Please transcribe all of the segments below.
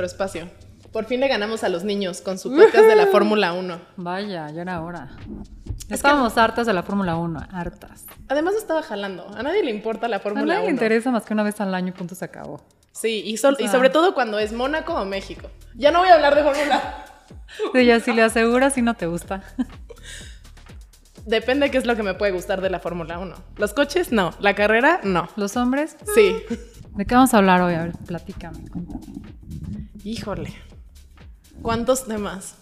nuestro espacio. Por fin le ganamos a los niños con su podcast de la Fórmula 1. Vaya, ya era hora. Estábamos hartas de la Fórmula 1, hartas. Además estaba jalando. A nadie le importa la A Fórmula nadie 1. le interesa más que una vez al año y punto se acabó. Sí, y, sol- y O sea- sobre todo cuando es Mónaco o México. Ya no voy a hablar de Fórmula. Sí, ya si le aseguras si no te gusta. Depende qué es lo que me puede gustar de la Fórmula 1. Los coches, no. La carrera, no. Los hombres, Sí. ¿de qué vamos a hablar hoy? A ver, platícame, cuéntame. Híjole. ¿Cuántos temas?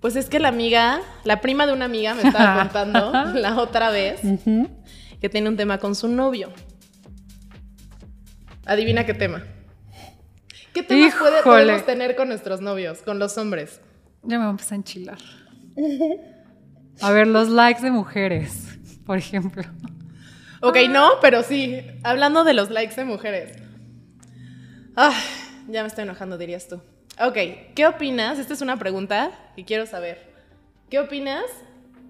Pues es que la amiga, la prima de una amiga me estaba contando la otra vez que tiene un tema con su novio. Adivina qué tema. ¿Qué temas puede- Híjole. podemos tener con nuestros novios, con los hombres? Ya me voy a empezar a enchilar. A ver, los likes de mujeres, por ejemplo. Ok, no, pero sí. Hablando de los likes de mujeres. Ah, ya me estoy enojando, dirías tú. Ok, ¿qué opinas? Esta es una pregunta que quiero saber. ¿Qué opinas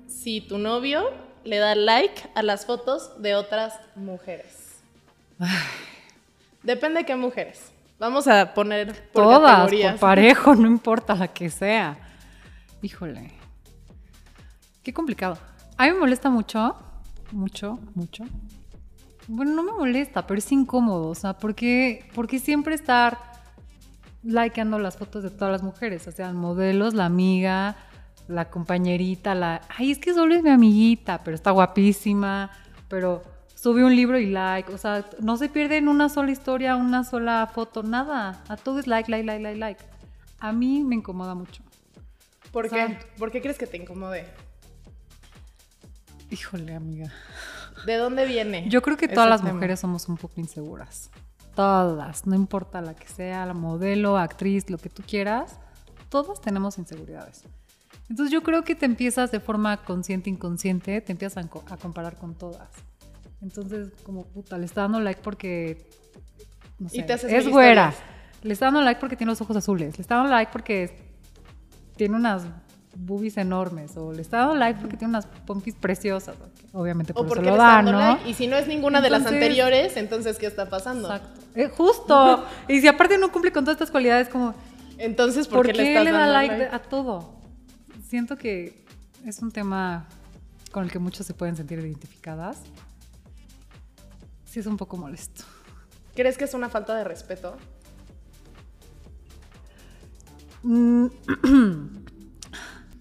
si tu novio le da like a las fotos de otras mujeres? Depende de qué mujeres. Vamos a poner por Todas, categorías. por parejo, no importa la que sea. Híjole. Qué complicado. A mí me molesta mucho, mucho, mucho. Bueno, no me molesta, pero es incómodo. O sea, ¿por qué, por qué siempre estar likeando las fotos de todas las mujeres? O sea, modelos, la amiga, la compañerita, la... Ay, es que solo es mi amiguita, pero está guapísima, pero sube un libro y like. O sea, no se pierde en una sola historia, una sola foto, nada. A todo es like, like, like, like, like. A mí me incomoda mucho. ¿Por o sea- qué? ¿Por qué crees que te incomode? Híjole, amiga. ¿De dónde viene? Yo creo que todas las tema? mujeres somos un poco inseguras. Todas, no importa la que sea, la modelo, actriz, lo que tú quieras, todas tenemos inseguridades. Entonces yo creo que te empiezas de forma consciente, inconsciente, te empiezas a, co- a comparar con todas. Entonces, como puta, le está dando like porque no Y sé, te haces es güera. historias. Le está dando like porque tiene los ojos azules. Le está dando like porque tiene unas boobies enormes. O le está dando like porque tiene unas pompis preciosas. Obviamente por O eso porque lo está dando ¿no? like. Y si no es ninguna de las anteriores, entonces ¿qué está pasando? Exacto. Eh, justo. y si aparte no cumple con todas estas cualidades, como, Entonces, ¿por, ¿por, qué, qué le estás le da dando like, like? a todo? Siento que es un tema con el que muchos se pueden sentir identificadas. Sí, es un poco molesto. ¿Crees que es una falta de respeto?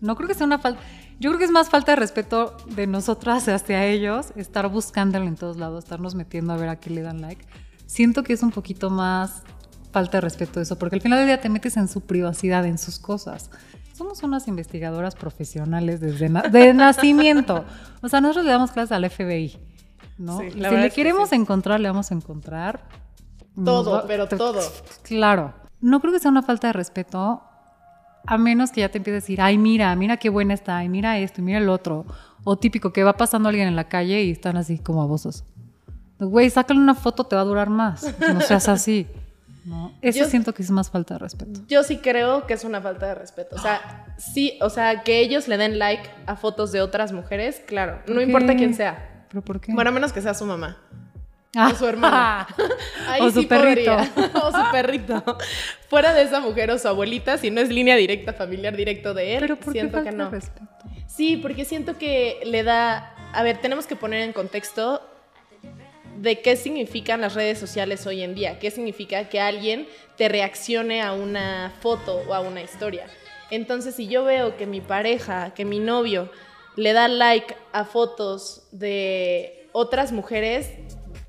No creo que sea una falta. Yo creo que es más falta de respeto de nosotras hacia ellos, estar buscándolo en todos lados, estarnos metiendo a ver a qué le dan like. Siento que es un poquito más falta de respeto eso, porque al final del día te metes en su privacidad, en sus cosas. Somos unas investigadoras profesionales desde na- de nacimiento. O sea, nosotros le damos clases al FBI, ¿no? Sí, si le queremos sí. encontrar, le vamos a encontrar. Todo, pero todo. Claro. No creo que sea una falta de respeto, a menos que ya te empieces a decir, ay, mira, mira qué buena está, y mira esto, mira el otro. O típico, que va pasando alguien en la calle y están así como babosos. Güey, sácale una foto, te va a durar más. No seas así. ¿no? Eso Yo- siento que es más falta de respeto. Yo sí creo que es una falta de respeto. O sea, sí, o sea, que ellos le den like a fotos de otras mujeres, claro. No ¿Por importa quién sea. ¿Pero por qué? Bueno, a menos que sea su mamá. Ah. O su hermana. Ahí O su sí perrito. podría. o su perrito. Fuera de esa mujer o su abuelita, si no es línea directa, familiar directo de él, Pero ¿por qué siento falta que no. respeto? Sí, porque siento que le da. A ver, tenemos que poner en contexto de qué significan las redes sociales hoy en día. ¿Qué significa que alguien te reaccione a una foto o a una historia? Entonces, si yo veo que mi pareja, que mi novio le da like a fotos de otras mujeres,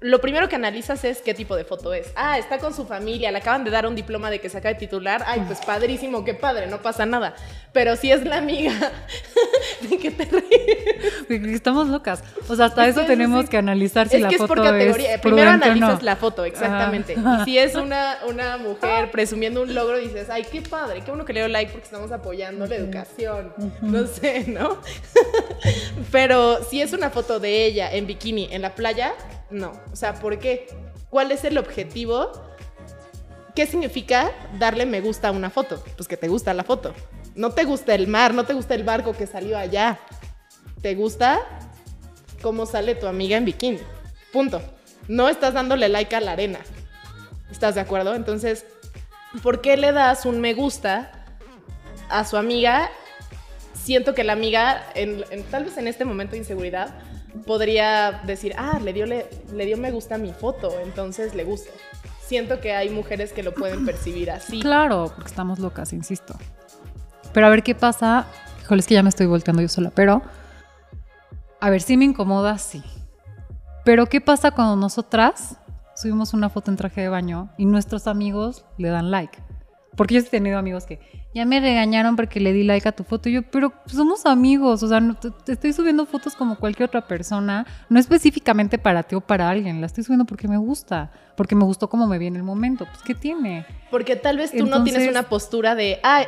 lo primero que analizas es qué tipo de foto es. Ah, está con su familia, le acaban de dar un diploma de que se acaba de titular. Ay, pues padrísimo, qué padre, no pasa nada. Pero si es la amiga, ¿de qué te ríes? Estamos locas. O sea, hasta Es eso tenemos sí. que analizar si es la que es foto por categoría. es Primero analizas no. la foto, exactamente. Ah. Y si es una, una mujer presumiendo un logro, dices, ay, qué padre, qué bueno que le like porque estamos apoyando la educación. No sé, ¿no? Pero si es una foto de ella en bikini en la playa, no. O sea, ¿por qué? ¿Cuál es el objetivo? ¿Qué significa darle me gusta a una foto? Pues que te gusta la foto. No te gusta el mar, no te gusta el barco que salió allá. ¿Te gusta cómo sale tu amiga en bikini? Punto. No estás dándole like a la arena. ¿Estás de acuerdo? Entonces, ¿por qué le das un me gusta a su amiga? Siento que la amiga, tal vez en este momento de inseguridad, podría decir, ah, le dio, le, dio me gusta a mi foto, entonces le gusta. Siento que hay mujeres que lo pueden percibir así. Claro, porque estamos locas, insisto. Pero a ver qué pasa. Híjole, es que ya me estoy volteando yo sola, pero. A ver, sí me incomoda, sí. Pero ¿qué pasa cuando nosotras subimos una foto en traje de baño y nuestros amigos le dan like? Porque yo he tenido amigos que ya me regañaron porque le di like a tu foto. Y yo, pero somos amigos, o sea, no, te, te estoy subiendo fotos como cualquier otra persona, no específicamente para ti o para alguien, la estoy subiendo porque me gusta, porque me gustó cómo me vi en el momento. Pues, ¿qué tiene? Porque tal vez tú no tienes una postura de, ah,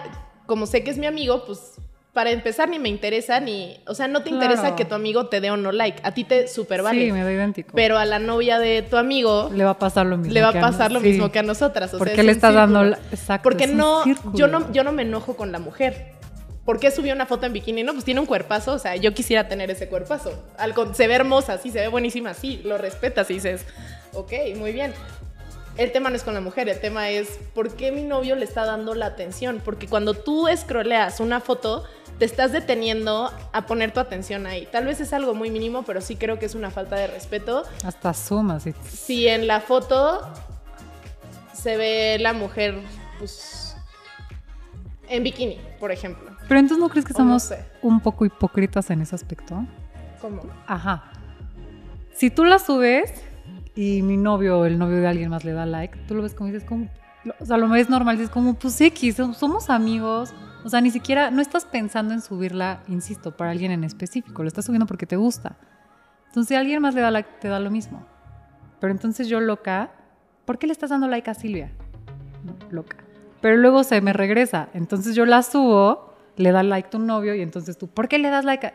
como sé que es mi amigo, pues para empezar ni me interesa ni, o sea, no te interesa Claro. que tu amigo te dé o no like, a ti te super vale. Sí, me da idéntico. Pero a la novia de tu amigo le va a pasar lo mismo. le va a que pasar lo sí. mismo que a nosotras. O ¿Por sea, qué es le estás dando la- exacto, Porque es no yo, no, yo no me enojo con la mujer. ¿Por qué subió una foto en bikini? No, pues tiene un cuerpazo, o sea, yo quisiera tener ese cuerpazo. Al con- se ve hermosa, sí, se ve buenísima, sí, lo respetas y dices, ok, muy bien. El tema no es con la mujer, el tema es por qué mi novio le está dando la atención. Porque cuando tú escroleas una foto, te estás deteniendo a poner tu atención ahí. Tal vez es algo muy mínimo, pero sí creo que es una falta de respeto Hasta sumas. y- si en la foto se ve la mujer, pues, en bikini, por ejemplo. Pero entonces no crees que no somos sé. un poco hipócritas en ese aspecto? ¿Cómo? Ajá. Si tú la subes y mi novio o el novio de alguien más le da like, tú lo ves como dices como, o sea, lo ves normal, dices como, pues X, somos amigos. O sea, ni siquiera, no estás pensando en subirla, insisto, para alguien en específico, lo estás subiendo porque te gusta. Entonces, si alguien más le da like, te da lo mismo. Pero entonces yo loca, ¿por qué le estás dando like a Silvia? Loca. Pero luego se me regresa, entonces yo la subo, le da like tu novio y entonces tú, ¿por qué le das like a...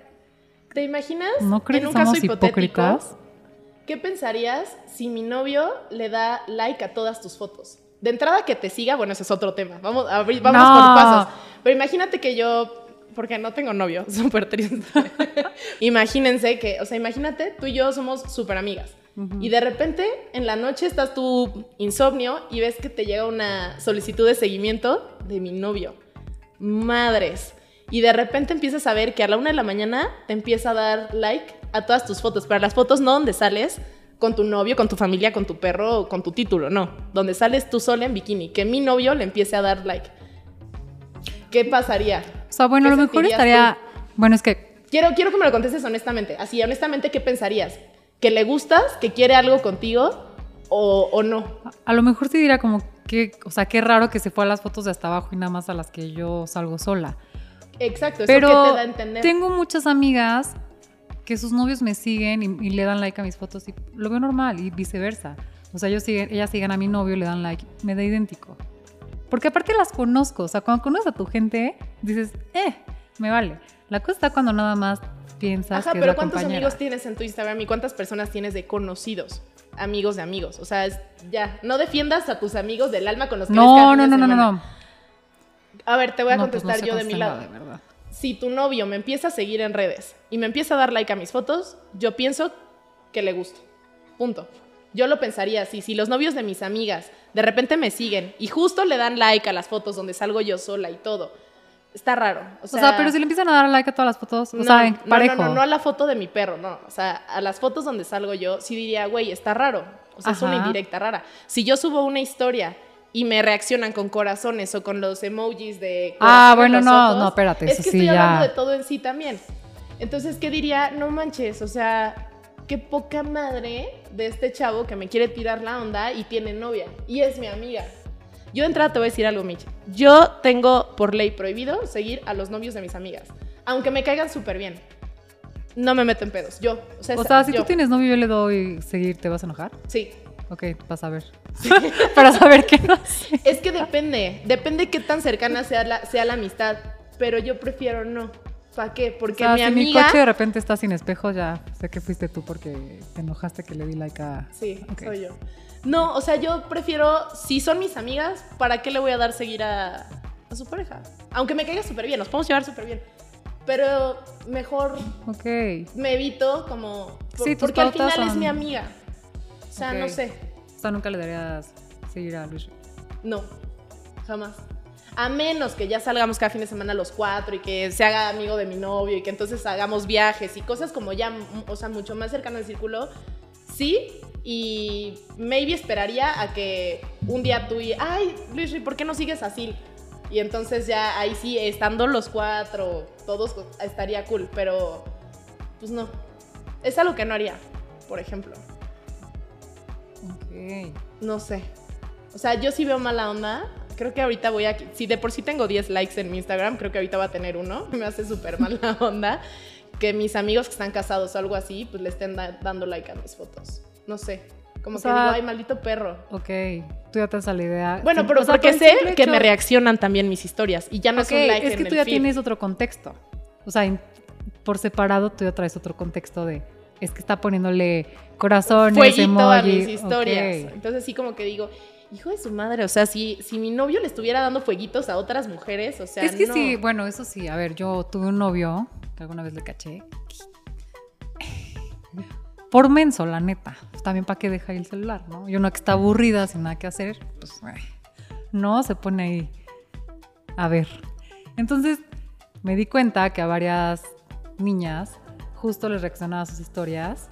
¿Te imaginas? ¿No crees en un que somos caso hipotético, hipócritas? ¿Qué pensarías si mi novio le da like a todas tus fotos? De entrada que te siga, bueno, ese es otro tema. Vamos, a abrir- No. por pasos. Pero imagínate que yo, porque no tengo novio, súper triste. Imagínense que, o sea, imagínate, tú y yo somos súper amigas. Y de repente, en la noche estás tú insomnio y ves que te llega una solicitud de seguimiento de mi novio. Madres. Y de repente empiezas a ver que a la una de la mañana te empieza a dar like a todas tus fotos. Pero las fotos no donde sales con tu novio, con tu familia, con tu perro, o con tu título, no. Donde sales tú sola en bikini. Que mi novio le empiece a dar like. ¿Qué pasaría? O sea, bueno, ¿Qué a lo mejor estaría... Bueno, es que Quiero, quiero que me lo contestes honestamente. Así, honestamente, ¿qué pensarías? ¿Que le gustas? ¿Que quiere algo contigo? ¿O, o no? a lo mejor sí diría como que, o sea, qué raro que se fue a las fotos de hasta abajo y nada más a las que yo salgo sola. Exacto, eso Pero que te da a entender. tengo muchas amigas que sus novios me siguen y, y le dan like a mis fotos y lo veo normal y viceversa. O sea, ellos siguen, ellas siguen a mi novio, le dan like, me da idéntico. Porque aparte las conozco, o sea, cuando conoces a tu gente, dices, eh, me vale. La cosa está cuando nada más piensas Ajá, que es pero la ¿cuántos compañera. amigos tienes en tu Instagram y cuántas personas tienes de conocidos? Amigos de amigos. O sea, es- ya, no defiendas a tus amigos del alma con los que No, no, no, no, no, no. A ver, te voy a No, pues no contestar yo de mi lado. de verdad. Si tu novio me empieza a seguir en redes y me empieza a dar like a mis fotos, yo pienso que le gusto. Punto. Yo lo pensaría así. Si los novios de mis amigas de repente me siguen y justo le dan like a las fotos donde salgo yo sola y todo, está raro. O O sea, pero si le empiezan a dar like a todas las fotos, o no, sea, no, parejo. No, no, no a la foto de mi perro, no. O sea, a las fotos donde salgo yo, sí diría, güey, está raro. O sea, es una Ajá. indirecta rara. Si yo subo una historia y me reaccionan con corazones o con los emojis de. Ah, bueno, no, ojos, no, espérate, Es eso que sí estoy ya. hablando de todo en sí también. Entonces, ¿qué diría? No manches, o sea, qué poca madre de este chavo que me quiere tirar la onda y tiene novia. Y es mi amiga. Yo de entrada te voy a decir algo, Mitch. Yo tengo por ley prohibido seguir a los novios de mis amigas. Aunque me caigan súper bien. No me meto en pedos. Yo. O sea, O sea, si yo. tú tienes novio yo le doy seguir, ¿te vas a enojar? Sí. Ok, vas a ver. Para saber qué no sé. Es que depende. Depende qué tan cercana sea la, sea la amistad. Pero yo prefiero no. ¿Para qué? O Porque sea, mi si mi amiga. coche de repente está sin espejo, ya sé que fuiste tú porque te enojaste que le di like a... Sí, Ok. soy yo. No, o sea, yo prefiero, si son mis amigas, ¿para qué le voy a dar seguir a, a su pareja? Aunque me caiga súper bien, nos podemos llevar súper bien. Pero mejor Ok. me evito como... por- Sí, tus porque al final es son- mi amiga. O sea, no sé. O sea, nunca le darías seguir a Luis. No. jamás. A menos que ya salgamos cada fin de semana los cuatro y que se haga amigo de mi novio y que entonces hagamos viajes y cosas como ya, o sea, mucho más cercano al círculo, sí. Y maybe esperaría a que un día tú y, ay, Luis, ¿por qué no sigues así? Y entonces ya ahí sí, estando los cuatro, todos estaría cool, pero pues no. Es algo que no haría, por ejemplo. No sé. O sea, yo sí veo mala onda. Creo que ahorita voy a... Si de por sí tengo 10 likes en mi Instagram, creo que ahorita va a tener uno. Me hace súper mala onda que mis amigos que están casados o algo así, pues le estén dando like a mis fotos. No sé. Como que digo, ay, maldito perro. Ok, tú ya te das la idea. Bueno, pero porque sé que me reaccionan también mis historias y ya no okay, es un like Es que tú ya tienes otro contexto. O sea, por separado tú ya traes otro contexto de es que está poniéndole corazones, Fueguito a mis historias. Entonces sí como que digo, hijo de su madre, o sea, si, si mi novio le estuviera dando fueguitos a otras mujeres, o sea, Es que sí, bueno, eso sí, a ver, yo tuve un novio que alguna vez le caché por menso, la neta. También para qué deja ahí el celular, ¿no? Yo no que está aburrida sin nada que hacer, pues no, se pone ahí a ver. Entonces me di cuenta que a varias niñas justo les reaccionaba a sus historias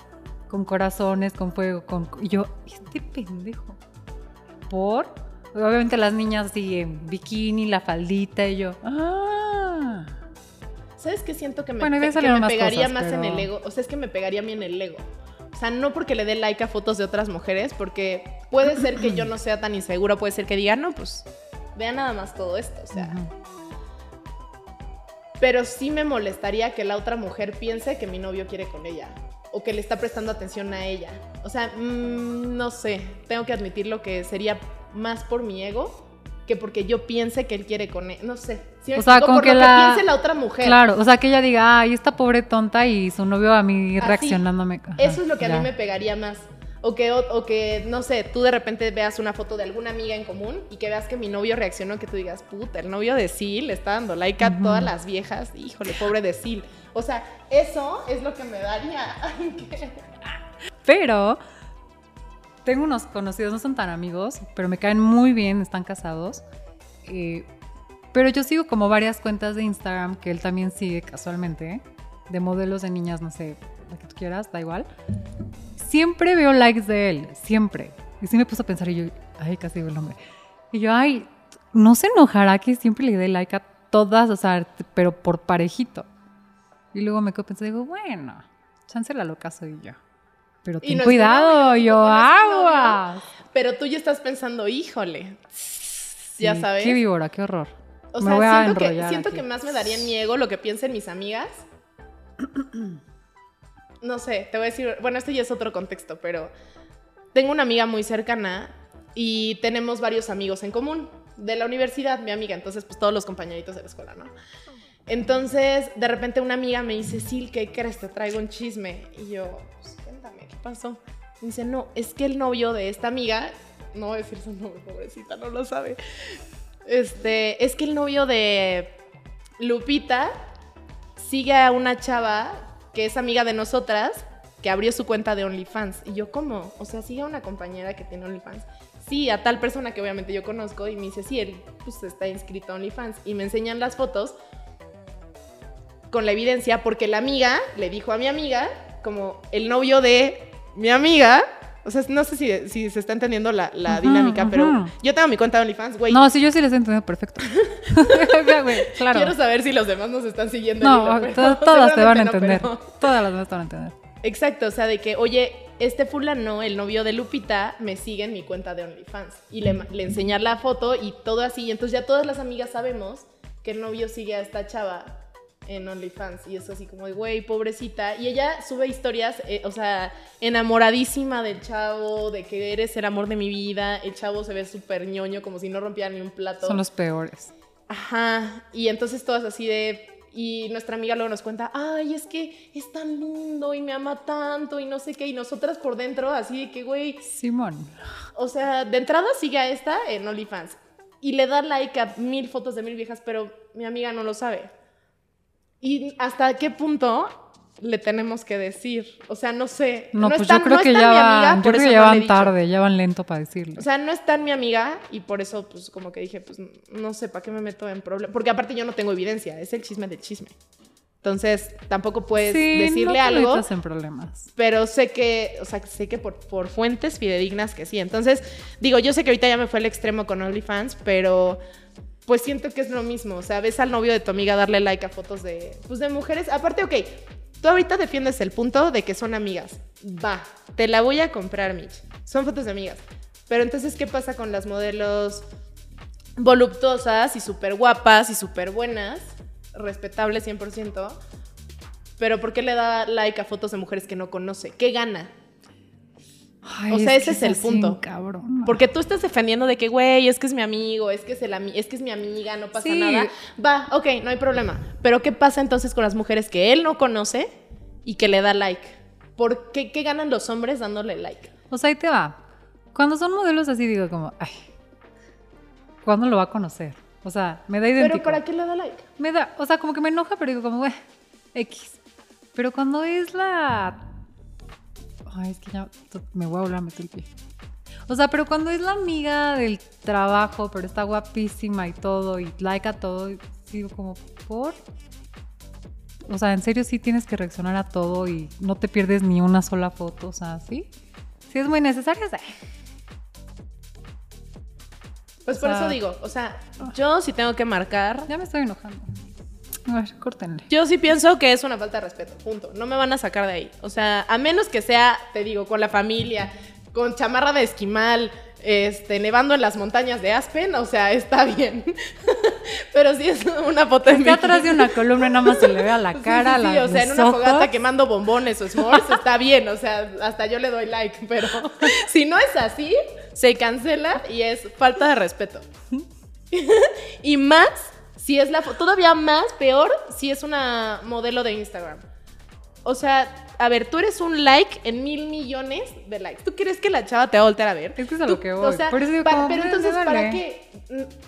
con corazones, con fuego, con... Y yo, este pendejo. ¿Por? Obviamente las niñas así en bikini, la faldita y yo, ah. ¿Sabes qué siento que me, pegaría más en el ego? O sea, es que me pegaría a mí en el ego. O sea, no porque le dé like a fotos de otras mujeres, porque puede ser que yo no sea tan insegura, puede ser que diga, no, pues vea nada más todo esto, o sea. Pero sí me molestaría que la otra mujer piense que mi novio quiere con ella o que le está prestando atención a ella. O sea, mm, no sé, tengo que admitir lo que sería más por mi ego que porque yo piense que él quiere con él. No sé. o sea, con que, la... piense la otra mujer. Claro, o sea, que ella diga, ay, esta pobre tonta y su novio a mí reaccionándome. Eso es lo que a mí me pegaría más. O que, o, que, no sé, tú de repente veas una foto de alguna amiga en común y que veas que mi novio reaccionó, que tú digas, puta, el novio de Sil está dando like a todas las viejas. Híjole, pobre de Sil. O sea, eso es lo que me daría. Pero tengo unos conocidos, no son tan amigos, pero me caen muy bien, están casados. Eh, pero yo sigo como varias cuentas de Instagram que él también sigue casualmente, de modelos de niñas, no sé, la que tú quieras, da igual. Siempre veo likes de él, siempre. Y sí me puse a pensar y yo, ay, casi digo el nombre. Y yo, ay, no se enojará que siempre le dé like a todas, o sea, pero por parejito. Y luego me quedo pensando, digo, bueno, chance la loca soy yo. Pero ten cuidado, yo agua. Pero tú ya estás pensando, híjole, ya sabes. Qué víbora, qué horror. O sea, siento, que, siento que más me daría miedo lo que piensen mis amigas. No sé, te voy a decir, bueno, este ya es otro contexto, pero tengo una amiga muy cercana y tenemos varios amigos en común de la universidad, mi amiga, entonces pues todos los compañeritos de la escuela, ¿no? Entonces, de repente una amiga me dice, Sil, ¿qué crees? Te traigo un chisme. Y yo, pues, pasó? dice, no, es que el novio de esta amiga, no voy a decir su nombre, pobrecita, no lo sabe. Este, es que el novio de Lupita sigue a una chava que es amiga de nosotras, que abrió su cuenta de OnlyFans. Y yo, ¿cómo? O sea, sigue a una compañera que tiene OnlyFans. Sí, a tal persona que obviamente yo conozco y me dice, sí, él pues, está inscrito a OnlyFans. Y me enseñan las fotos con la evidencia porque la amiga le dijo a mi amiga, como el novio de mi amiga, o sea, no sé si, se está entendiendo la, dinámica, pero yo tengo mi cuenta de OnlyFans, güey. No, sí, yo sí les he entendido perfecto. claro. Quiero saber si los demás nos están siguiendo. No, todas te van a entender. Todas las demás te van a entender. Exacto, o sea, de que, oye, este fulano, el novio de Lupita, me sigue en mi cuenta de OnlyFans. Y le, le enseñar la foto y todo así. Y entonces ya todas las amigas sabemos que el novio sigue a esta chava en OnlyFans. Y es así como de, güey, pobrecita. Y ella sube historias, eh, o sea, enamoradísima del chavo, de que eres el amor de mi vida. El chavo se ve súper ñoño, como si no rompiera ni un plato. Son los peores. Ajá. Y entonces todas así de. Y nuestra amiga luego nos cuenta, ay, es que es tan lindo y me ama tanto y no sé qué. Y nosotras por dentro, así de que, güey. Simón. O sea, de entrada sigue a esta en OnlyFans. Y le da like a mil fotos de mil viejas, pero mi amiga no lo sabe. ¿Y hasta qué punto le tenemos que decir? O sea, no sé. No, pues está- yo creo no que ya van, amiga, yo creo que ya no van tarde, ya van lento para decirle. O sea, no es tan mi amiga y por eso, pues, como que dije, pues, no sé, ¿para qué me meto en problemas? Porque aparte yo no tengo evidencia, es el chisme del chisme. Entonces, tampoco puedes sí, decirle no te algo, en problemas. pero sé que, o sea, sé que por, por fuentes fidedignas que sí. Entonces, digo, yo sé que ahorita ya me fue al extremo con OnlyFans, pero pues siento que es lo mismo. O sea, ves al novio de tu amiga darle like a fotos de, pues, de mujeres. Aparte, ok, tú ahorita defiendes el punto de que son amigas. Va, te la voy a comprar, Mitch. Son fotos de amigas. Pero entonces, ¿qué pasa con las modelos voluptuosas y súper guapas y súper buenas? Respetables 100%. Pero ¿por qué le da like a fotos de mujeres que no conoce? ¿Qué gana? Ay, O sea, ese que es el así, punto. cabrón. Porque tú estás defendiendo de que, güey, es que es mi amigo, es que es, el ami- es que es mi amiga, no pasa Sí. nada. Va, ok, no hay problema. Pero ¿qué pasa entonces con las mujeres que él no conoce y que le da like? ¿Por qué, qué ganan los hombres dándole like? O sea, ahí te va. Cuando son modelos así, digo como, ay, ¿cuándo lo va a conocer? O sea, me da idéntico. Pero ¿para qué le da like? Me da, o sea, como que me enoja, pero digo como, güey, X. Pero cuando es la... Ay, es que ya me voy a volver a meter el pie. O sea, pero cuando es la amiga del trabajo, pero está guapísima y todo, y like a todo, digo como, ¿por? O sea, en serio sí tienes que reaccionar a todo y no te pierdes ni una sola foto, o sea, ¿sí? Si es muy necesario, sí. Pues O por sea- eso digo, o sea, yo sí tengo que marcar Ya me estoy enojando. A ver, córtenle. Yo sí pienso que es una falta de respeto, punto. No me van a sacar de ahí. O sea, a menos que sea, te digo, con la familia, con chamarra de esquimal, este, nevando en las montañas de Aspen, o sea, está bien. Pero si es una Está atrás de una columna nada más se le ve a la Sí, cara, sí, sí, la- o sea, en una ojos. fogata quemando bombones o s'mores, está bien, o sea, hasta yo le doy like, pero si no es así, se cancela y es falta de respeto. y más, si es la todavía más, peor, si es una modelo de Instagram. O sea, a ver, tú eres un like en mil millones de likes. ¿Tú crees que la chava te va a voltear a ver? Es que es a lo que voy. O sea, Por eso digo, para- pero pues, entonces, ¿para qué?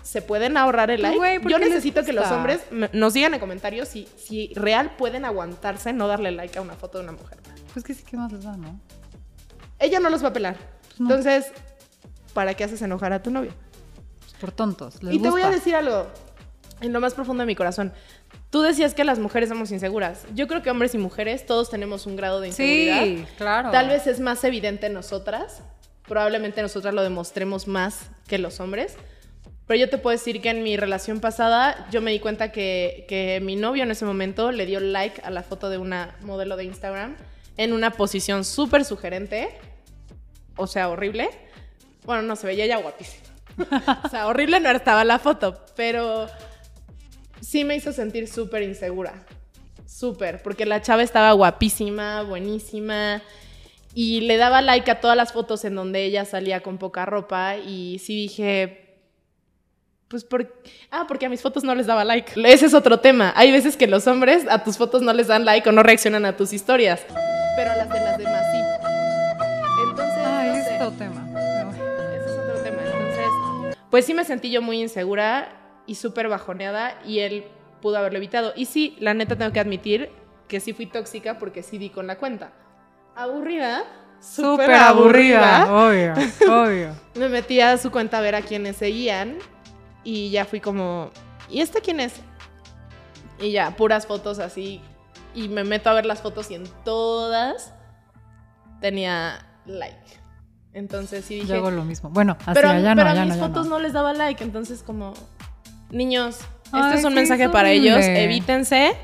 ¿Se pueden ahorrar el like? Güey, ¿por Yo necesito que los hombres nos digan en comentarios si, si real pueden aguantarse no darle like a una foto de una mujer. Pues que sí, ¿qué más les da, no? Ella no los va a pelar. no. Entonces, ¿para qué haces enojar a tu novio? Pues por tontos. Les Y te voy a decir algo, en lo más profundo de mi corazón. Tú decías que las mujeres somos inseguras. Yo creo que hombres y mujeres todos tenemos un grado de inseguridad. Sí, claro. Tal vez es más evidente en nosotras. Probablemente nosotras lo demostremos más que los hombres. Pero yo te puedo decir que en mi relación pasada yo me di cuenta que, que mi novio en ese momento le dio like a la foto de una modelo de Instagram en una posición súper sugerente. O sea, horrible. Bueno, no, se veía ya guapísima. o sea, horrible no estaba la foto, pero sí me hizo sentir súper insegura. Súper, porque la chava estaba guapísima, buenísima. Y le daba like a todas las fotos en donde ella salía con poca ropa. Y sí dije, pues por... Ah, porque a mis fotos no les daba like. Ese es otro tema. Hay veces que los hombres a tus fotos no les dan like o no reaccionan a tus historias. Pero a las de las demás sí. Entonces, Ay, no es sé. otro tema. Ese es otro tema. Entonces, pues sí me sentí yo muy insegura y súper bajoneada y él pudo haberlo evitado. Y sí, la neta tengo que admitir que sí fui tóxica porque sí di con la cuenta. Aburrida. Súper aburrida. Obvio, obvio. Me metí a su cuenta a ver a quienes seguían y ya fui como, ¿y este quién es? Y ya, puras fotos así. Y me meto a ver las fotos y en todas tenía like. Entonces sí dije, Yo hago lo mismo. Bueno, así pero, allá pero no, a ya mis no, ya fotos no. no. les daba like, entonces como niños, este es un mensaje para ellos, evítense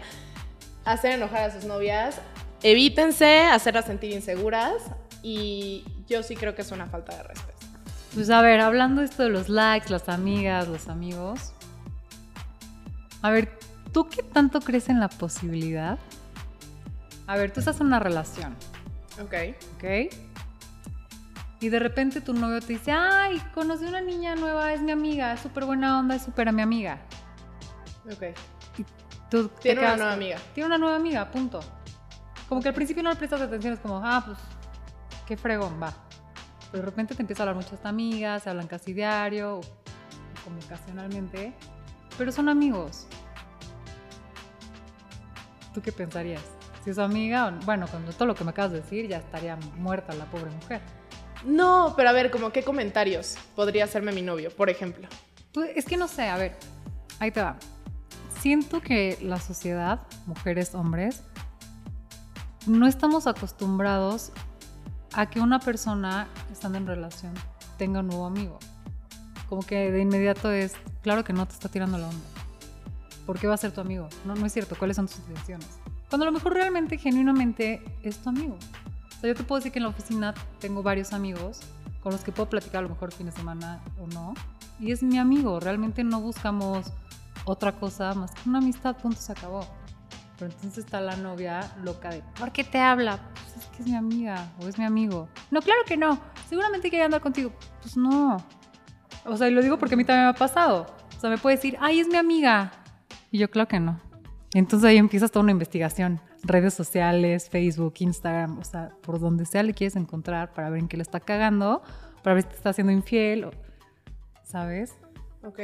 hacer enojar a sus novias, evítense hacerlas sentir inseguras y yo sí creo que es una falta de respeto. Pues a ver, hablando esto de los likes, las amigas, los amigos. A ver, ¿tú qué tanto crees en la posibilidad? A ver, tú estás en una relación, Ok. ¿ok? Y de repente tu novio te dice, ay, conocí una niña nueva, es mi amiga, es súper buena onda, es súper a mi amiga. Ok. Tú te Tiene una nueva con- amiga. Tiene una nueva amiga, punto. Como que al principio no le prestas atención, es como, ah, pues, qué fregón, va. Pero de repente te empieza a hablar mucho esta amiga, se hablan casi diario, o como ocasionalmente, pero son amigos. ¿Tú qué pensarías? Si es su amiga, bueno, con todo lo que me acabas de decir, ya estaría muerta la pobre mujer. No, pero a ver, como qué comentarios podría hacerme mi novio, por ejemplo. Pues, es que no sé, a ver, ahí te va. Siento que la sociedad, mujeres, hombres, no estamos acostumbrados a que una persona estando en relación tenga un nuevo amigo. Como que de inmediato es, claro que no te está tirando la onda. ¿Por qué va a ser tu amigo? No, no es cierto, ¿cuáles son tus intenciones? Cuando a lo mejor realmente, genuinamente, es tu amigo. O sea, yo te puedo decir que en la oficina tengo varios amigos con los que puedo platicar a lo mejor fin de semana o no. Y es mi amigo, realmente no buscamos otra cosa más que una amistad, punto, se acabó. Pero entonces está la novia loca de, ¿por qué te habla? Pues es que es mi amiga o es mi amigo. No, claro que no. Seguramente quiere andar contigo. Pues no. O sea, y lo digo porque a mí también me ha pasado. O sea, me puede decir, ay, es mi amiga. Y yo, claro que no. Entonces ahí empiezas toda una investigación. Redes sociales, Facebook, Instagram, o sea, por donde sea le quieres encontrar para ver en qué le está cagando, para ver si te está haciendo infiel, o- ¿sabes? Ok.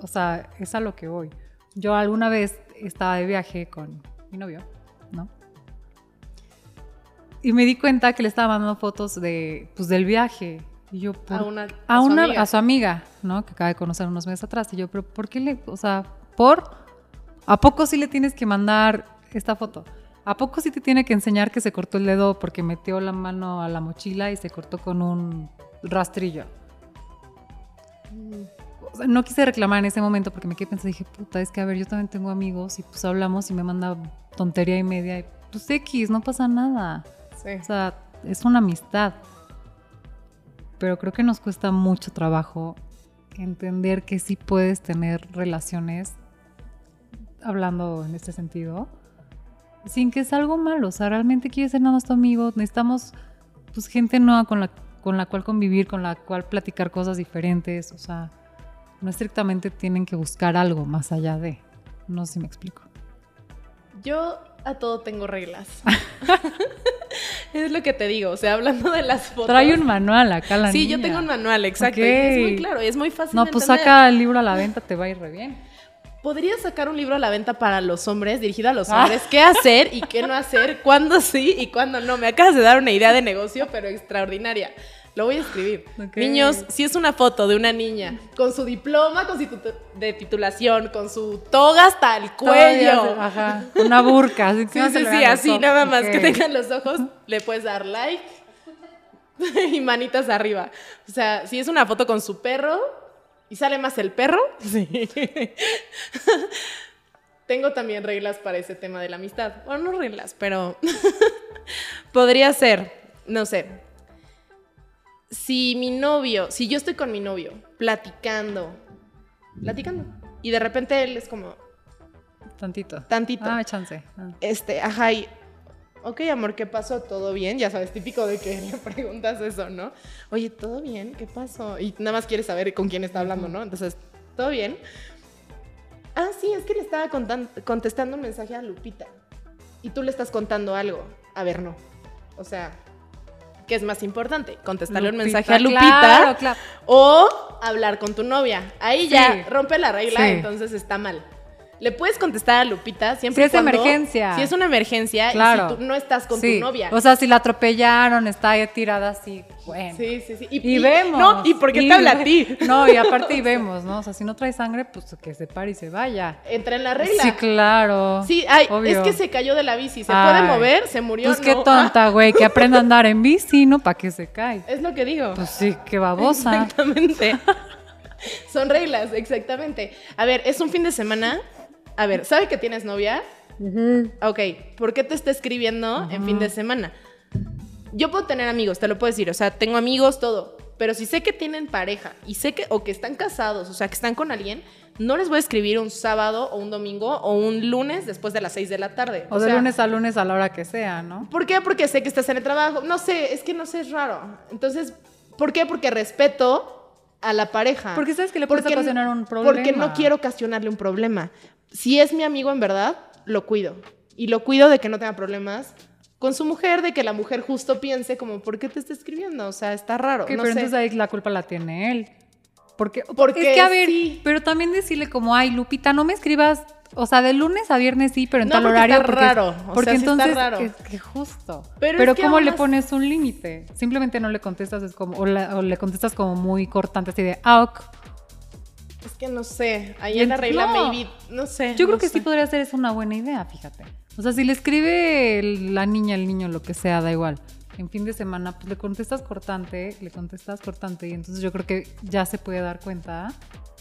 O sea, es a lo que voy. Yo alguna vez estaba de viaje con mi novio, ¿no? Y me di cuenta que le estaba mandando fotos de, pues, del viaje. Y yo, por- A una, a, su una, amiga. a su amiga, ¿no? Que acaba de conocer unos meses atrás. Y yo, pero ¿por qué le, o sea, por, ¿a poco sí le tienes que mandar esta foto? ¿A poco sí te tiene que enseñar que se cortó el dedo porque metió la mano a la mochila y se cortó con un rastrillo? O sea, no quise reclamar en ese momento porque me quedé pensando, dije, puta, es que a ver, yo también tengo amigos y pues hablamos y me manda tontería y media y pues X, no pasa nada. Sí. O sea, es una amistad. Pero creo que nos cuesta mucho trabajo entender que sí puedes tener relaciones, hablando en este sentido, sin que sea algo malo. O sea, realmente quieres ser nada más tu amigo. Necesitamos pues gente nueva con la, con la cual convivir, con la cual platicar cosas diferentes. O sea, no estrictamente tienen que buscar algo más allá de. No sé si me explico. Yo a todo tengo reglas. es lo que te digo, o sea, hablando de las fotos. Trae un manual acá la Sí, yo tengo un manual, exacto. Y es muy claro, es muy fácil No, pues entender. saca el libro a la venta, te va a ir re bien. Podría sacar un libro a la venta para los hombres, dirigido a los Ah. hombres, qué hacer y qué no hacer, cuándo sí y cuándo no. Me acabas de dar una idea de negocio, pero extraordinaria. Lo voy a escribir. Ok. Niños, si es una foto de una niña con su diploma con su de titulación, con su toga hasta el cuello. Ajá, una burka. Así, que Sí, no sí, sí, así ojos. nada más que Ok. tengan los ojos, le puedes dar like y manitas arriba. O sea, si es una foto con su perro y sale más el perro, sí. Tengo también reglas para ese tema de la amistad. Bueno, no reglas, pero podría ser, no sé. Si mi novio, si yo estoy con mi novio platicando, platicando, y de repente él es como Tantito. tantito Ah, chance. Ah. este, ajá, y, ok, amor, ¿qué pasó? ¿Todo bien? Ya sabes, típico de que le preguntas eso, ¿no? Oye, ¿todo bien? ¿Qué pasó? Y nada más quieres saber con quién está hablando, ¿no? Entonces, ¿todo bien? Ah, sí, es que le estaba contestando un mensaje a Lupita. Y tú le estás contando algo. A ver, no. O sea, ¿qué es más importante? ¿Contestarle un Lupita, mensaje a Lupita? claro, claro. O hablar con tu novia. Ahí ya rompe la regla, Sí. entonces está mal. Le puedes contestar a Lupita siempre Si es cuando- emergencia. Si es una emergencia Claro. y si tú no estás con Sí. tu novia. O sea, si la atropellaron, está ahí tirada así, bueno. sí, sí, sí. Y, vemos. No, ¿y por qué te habla a ti? No, y aparte y vemos, ¿no? O sea, si no trae sangre, pues que se pare y se vaya. Entra en la regla. Sí, claro. Sí, ay, obvio. es que se cayó de la bici. ¿Se Ay. puede mover? ¿Se murió? Pues qué tonta, güey, que aprenda a andar en bici, ¿no? ¿Para que se cae? Es lo que digo. Pues sí, qué babosa. Exactamente. Son reglas, exactamente. A ver, es un fin de semana. A ver, ¿sabe que tienes novia? Ok, ¿por qué te está escribiendo en fin de semana? Yo puedo tener amigos, te lo puedo decir, o sea, tengo amigos, todo. Pero si sé que tienen pareja y sé que, o que están casados, o sea, que están con alguien, no les voy a escribir un sábado o un domingo o un lunes después de las 6 de la tarde. O de sea, lunes a lunes a la hora que sea, ¿no? ¿Por qué? Porque sé que estás en el trabajo. No sé, es que no sé, es raro. Entonces, ¿por qué? Porque respeto a la pareja. Porque sabes que le puedes Porque- ocasionar un problema. Porque no quiero ocasionarle un problema. Si es mi amigo en verdad, lo cuido. Y lo cuido de que no tenga problemas con su mujer, de que la mujer justo piense como, ¿por qué te está escribiendo? O sea, está raro. Ok, no pero sé. entonces ahí la culpa la tiene él. Porque, Porque es que a ver, sí. pero también decirle como, ay, Lupita, no me escribas, o sea, de lunes a viernes sí, pero en No, tal porque horario. está porque, raro, o porque sea, sí está entonces, raro. Que, que justo. Pero Pero, es que ¿cómo le pones un límite? Simplemente no le contestas, es como, o, la- o le contestas como muy cortante, así de, ah, ok. Es que no sé. Ahí en la regla, no. maybe. No sé. Yo creo no que sé. sí podría ser es una buena idea, fíjate. O sea, si le escribe la niña, el niño, lo que sea, da igual. En fin de semana, pues le contestas cortante, le contestas cortante y entonces yo creo que ya se puede dar cuenta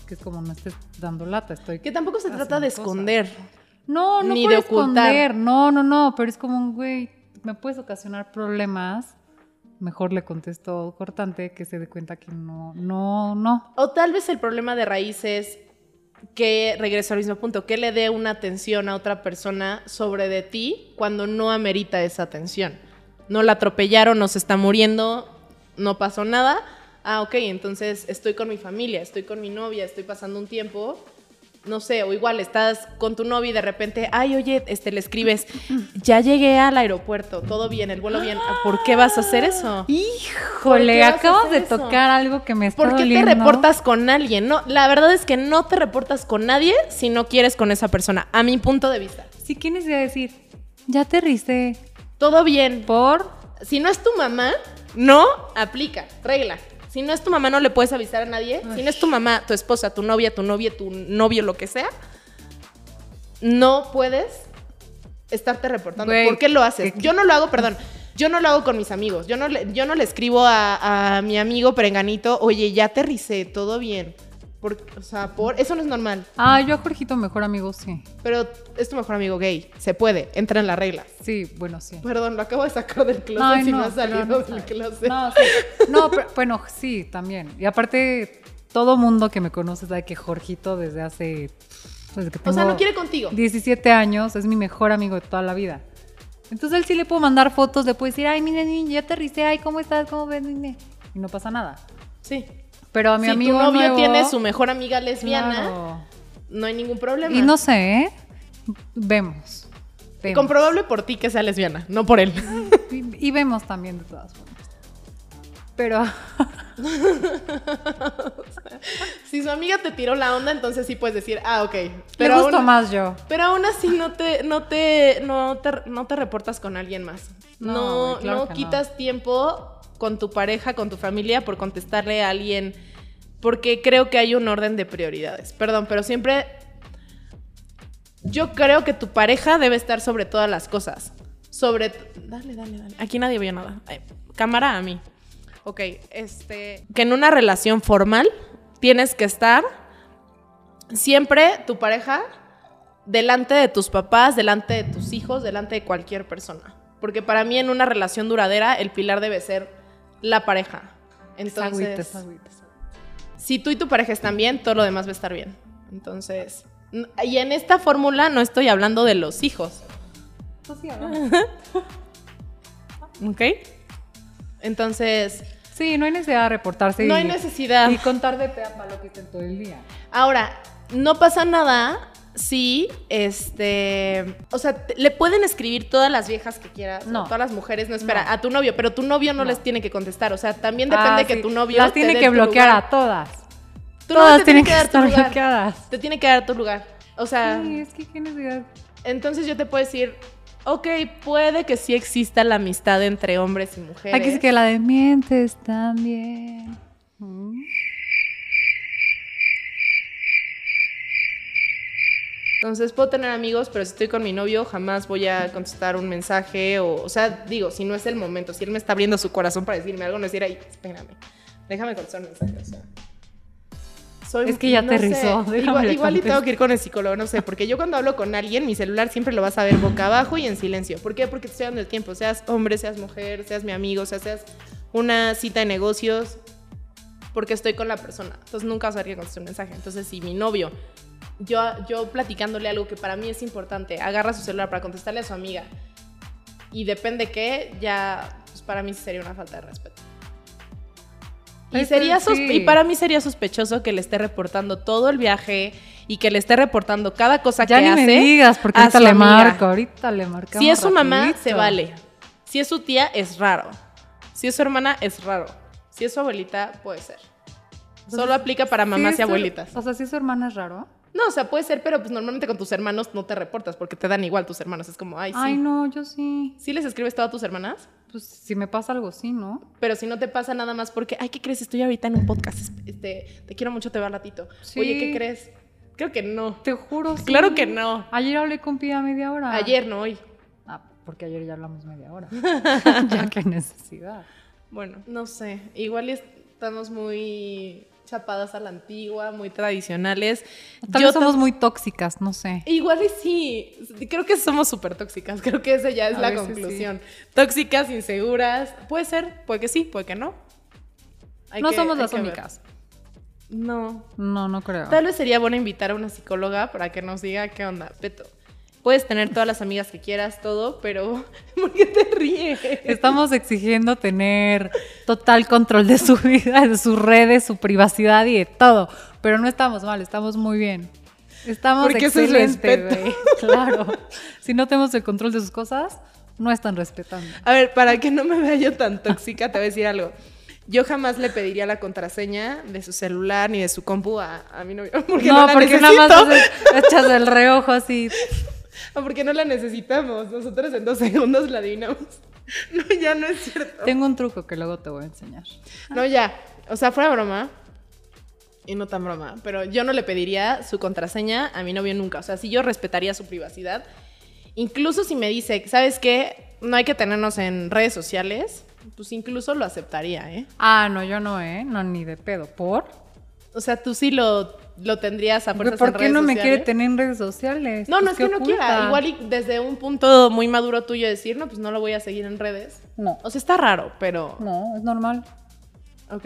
que es como no estés dando lata, estoy... Que tampoco se trata de cosas. esconder. No, no ni de ocultar. esconder, no, no, no, pero es como un güey, me puedes ocasionar problemas, mejor le contesto cortante que se dé cuenta que no, no, no. O tal vez el problema de raíz es que, regreso al mismo punto, que le dé una atención a otra persona sobre de ti cuando no amerita esa atención. No la atropellaron, no se está muriendo, no pasó nada. Ah, ok, entonces estoy con mi familia, estoy con mi novia, estoy pasando un tiempo. No sé, o igual estás con tu novia y de repente, ay, oye, este, le escribes, ya llegué al aeropuerto, todo bien, el vuelo bien. Ah, ¿Por qué vas a hacer eso? ¿Por Híjole, acabas de eso? tocar algo que me está ¿Por qué te reportas con alguien? No, la verdad es que no te reportas con nadie si no quieres con esa persona, a mi punto de vista. Si quieres decir, ya te riste Todo bien. por... Si no es tu mamá, no aplica, regla. Si no es tu mamá, no le puedes avisar a nadie. Si no es tu mamá, tu esposa, tu novia, tu novia, tu novio, lo que sea, no puedes estarte reportando. ¿Por qué lo haces? que- Yo no lo hago, perdón. Yo no lo hago con mis amigos. Yo no le, yo no le escribo a, a mi amigo perenganito, oye, ya aterricé, todo bien. Por, o sea, por, eso no es normal. Ah, yo a Jorgito, mejor amigo, sí. Pero es tu mejor amigo gay. Se puede. Entra en la regla. Sí, bueno, sí. Perdón, lo acabo de sacar del closet Ay, y no, no ha salido no del closet. No, sí. No, pero, bueno, sí, también. Y aparte, todo mundo que me conoce sabe que Jorgito desde hace... Desde que o sea, tengo no quiere contigo. 17 años, es mi mejor amigo de toda la vida. Entonces él sí le puedo mandar fotos, le puedo decir, ay, mira, niña, ya aterricé, ay, ¿cómo estás? ¿Cómo ves, niña? Y no pasa nada. Sí. Pero a mi si amigo tu novio nuevo- tiene su mejor amiga lesbiana, Claro. no hay ningún problema. Y no sé, ¿eh? Vemos. Vemos. Comprobable por ti que sea lesbiana, no por él. Y, y vemos también de todas formas. Pero si su amiga te tiró la onda, entonces sí puedes decir, ah, ok. le Pero gusto aún, más yo. pero aún así no te, no te, no te, no te reportas con alguien más. No, claro no. quitas tiempo con tu pareja, con tu familia, por contestarle a alguien. Porque creo que hay un orden de prioridades. Perdón, pero siempre. Yo creo que tu pareja debe estar sobre todas las cosas. Sobre. Dale, dale, dale. Aquí nadie vio nada. Cámara a mí. Ok, este. Que en una relación formal tienes que estar siempre tu pareja delante de tus papás, delante de tus hijos, delante de cualquier persona. Porque para mí en una relación duradera el pilar debe ser la pareja. Entonces, si tú y tu pareja están bien, todo lo demás va a estar bien. Entonces, y en esta fórmula no estoy hablando de los hijos, Pues sí. ¿ok? Entonces, Sí, no hay necesidad de reportarse no y, hay necesidad. y contar de pe a pa lo que hiciste todo el día. Ahora, no pasa nada si, este, o sea, le pueden escribir todas las viejas que quieras, No. todas las mujeres, no espera, No. a tu novio, pero tu novio no, No. les tiene que contestar, o sea, también depende Ah, que sí. tu novio Las tiene que bloquear lugar. a todas. Tu todas tienen que dar tu estar lugar. bloqueadas. Te tiene que dar tu lugar. O sea, Sí, es que qué necesidad. entonces yo te puedo decir, ok, puede que sí exista la amistad entre hombres y mujeres. Aquí sí que la de mientes también. Mm. Entonces puedo tener amigos, pero si estoy con mi novio jamás voy a contestar un mensaje o, o sea, digo, si no es el momento, si él me está abriendo su corazón para decirme algo, no decir, ay, espérame, déjame contestar un mensaje, o sea. Soy- Es que ya no te sé, rizó, Igual, igual y tengo que ir con el psicólogo, no sé, porque yo cuando hablo con alguien, mi celular siempre lo vas a ver boca abajo y en silencio. ¿Por qué? Porque te estoy dando el tiempo, seas hombre, seas mujer, seas mi amigo, o sea, seas una cita de negocios, porque estoy con la persona. Entonces nunca vas a ver que conteste un mensaje. Entonces, si mi novio, yo, yo platicándole algo que para mí es importante, agarra su celular para contestarle a su amiga y depende qué, ya pues para mí sería una falta de respeto. Y, sería sí. y para mí sería sospechoso que le esté reportando todo el viaje y que le esté reportando cada cosa Ya que ni hace. me digas, porque ahorita le marco, ahorita le marcamos Si es su mamá, se vale. Si es su tía, es raro. Si es su hermana, es raro. Si es su abuelita, puede ser. Solo aplica para mamás Sí, y es su- abuelitas. O sea, si su hermana es raro. No, o sea, puede ser, pero pues normalmente con tus hermanos no te reportas porque te dan igual tus hermanos. Es como, ay, sí. Ay, no, yo sí. ¿Sí les escribes todo a tus hermanas? Pues si me pasa algo, sí, ¿no? Pero si no te pasa nada más porque, ay, ¿qué crees? Estoy ahorita en un podcast. Este, te quiero mucho, te va ratito. Sí. Oye, ¿qué crees? Creo que no. Te juro, sí. Claro que no. Ayer hablé con Pia media hora. Ayer, no hoy. Ah, porque ayer ya hablamos media hora. ya que necesidad. Bueno, no sé. Igual estamos muy chapadas a la antigua, muy tradicionales. Tal vez somos muy tóxicas, no sé. Igual y sí, creo que somos súper tóxicas, creo que esa ya es A la conclusión. Tóxicas, inseguras, puede ser, puede que sí, puede que no. Hay no que- somos las únicas. No. No, no creo. Tal vez sería bueno invitar a una psicóloga para que nos diga qué onda, Peto. Puedes tener todas las amigas que quieras, todo, pero ¿por qué te ríes? Estamos exigiendo tener total control de su vida, de sus redes, su privacidad y de todo. Pero no estamos mal, estamos muy bien. Estamos Porque eso es excelente, respeto. güey. Claro. Si no tenemos el control de sus cosas, no están respetando. A ver, para que no me vea yo tan tóxica, te voy a decir algo. Yo jamás le pediría la contraseña de su celular ni de su compu a, a mi novio. Porque no, no, la porque necesito. nada más echas el reojo así. O porque no la necesitamos. Nosotros en dos segundos la adivinamos. No, ya no es cierto. Tengo un truco que luego te voy a enseñar. No, ya. O sea, fuera broma. Y no tan broma. Pero yo no le pediría su contraseña a mi novio nunca. O sea, si yo respetaría su privacidad. Incluso si me dice, ¿sabes qué? No hay que tenernos en redes sociales. Pues incluso lo aceptaría, ¿eh? Ah, no, yo no, ¿eh? No, ni de pedo. ¿Por? O sea, tú sí lo, lo tendrías a fuerzas ¿Por en qué redes no me quiere tener en redes sociales? No, no Pues, es que ¿qué no quiera. Igual y desde un punto muy maduro tuyo decir, no, pues no lo voy a seguir en redes. No. O sea, está raro, pero... No, es normal. Ok.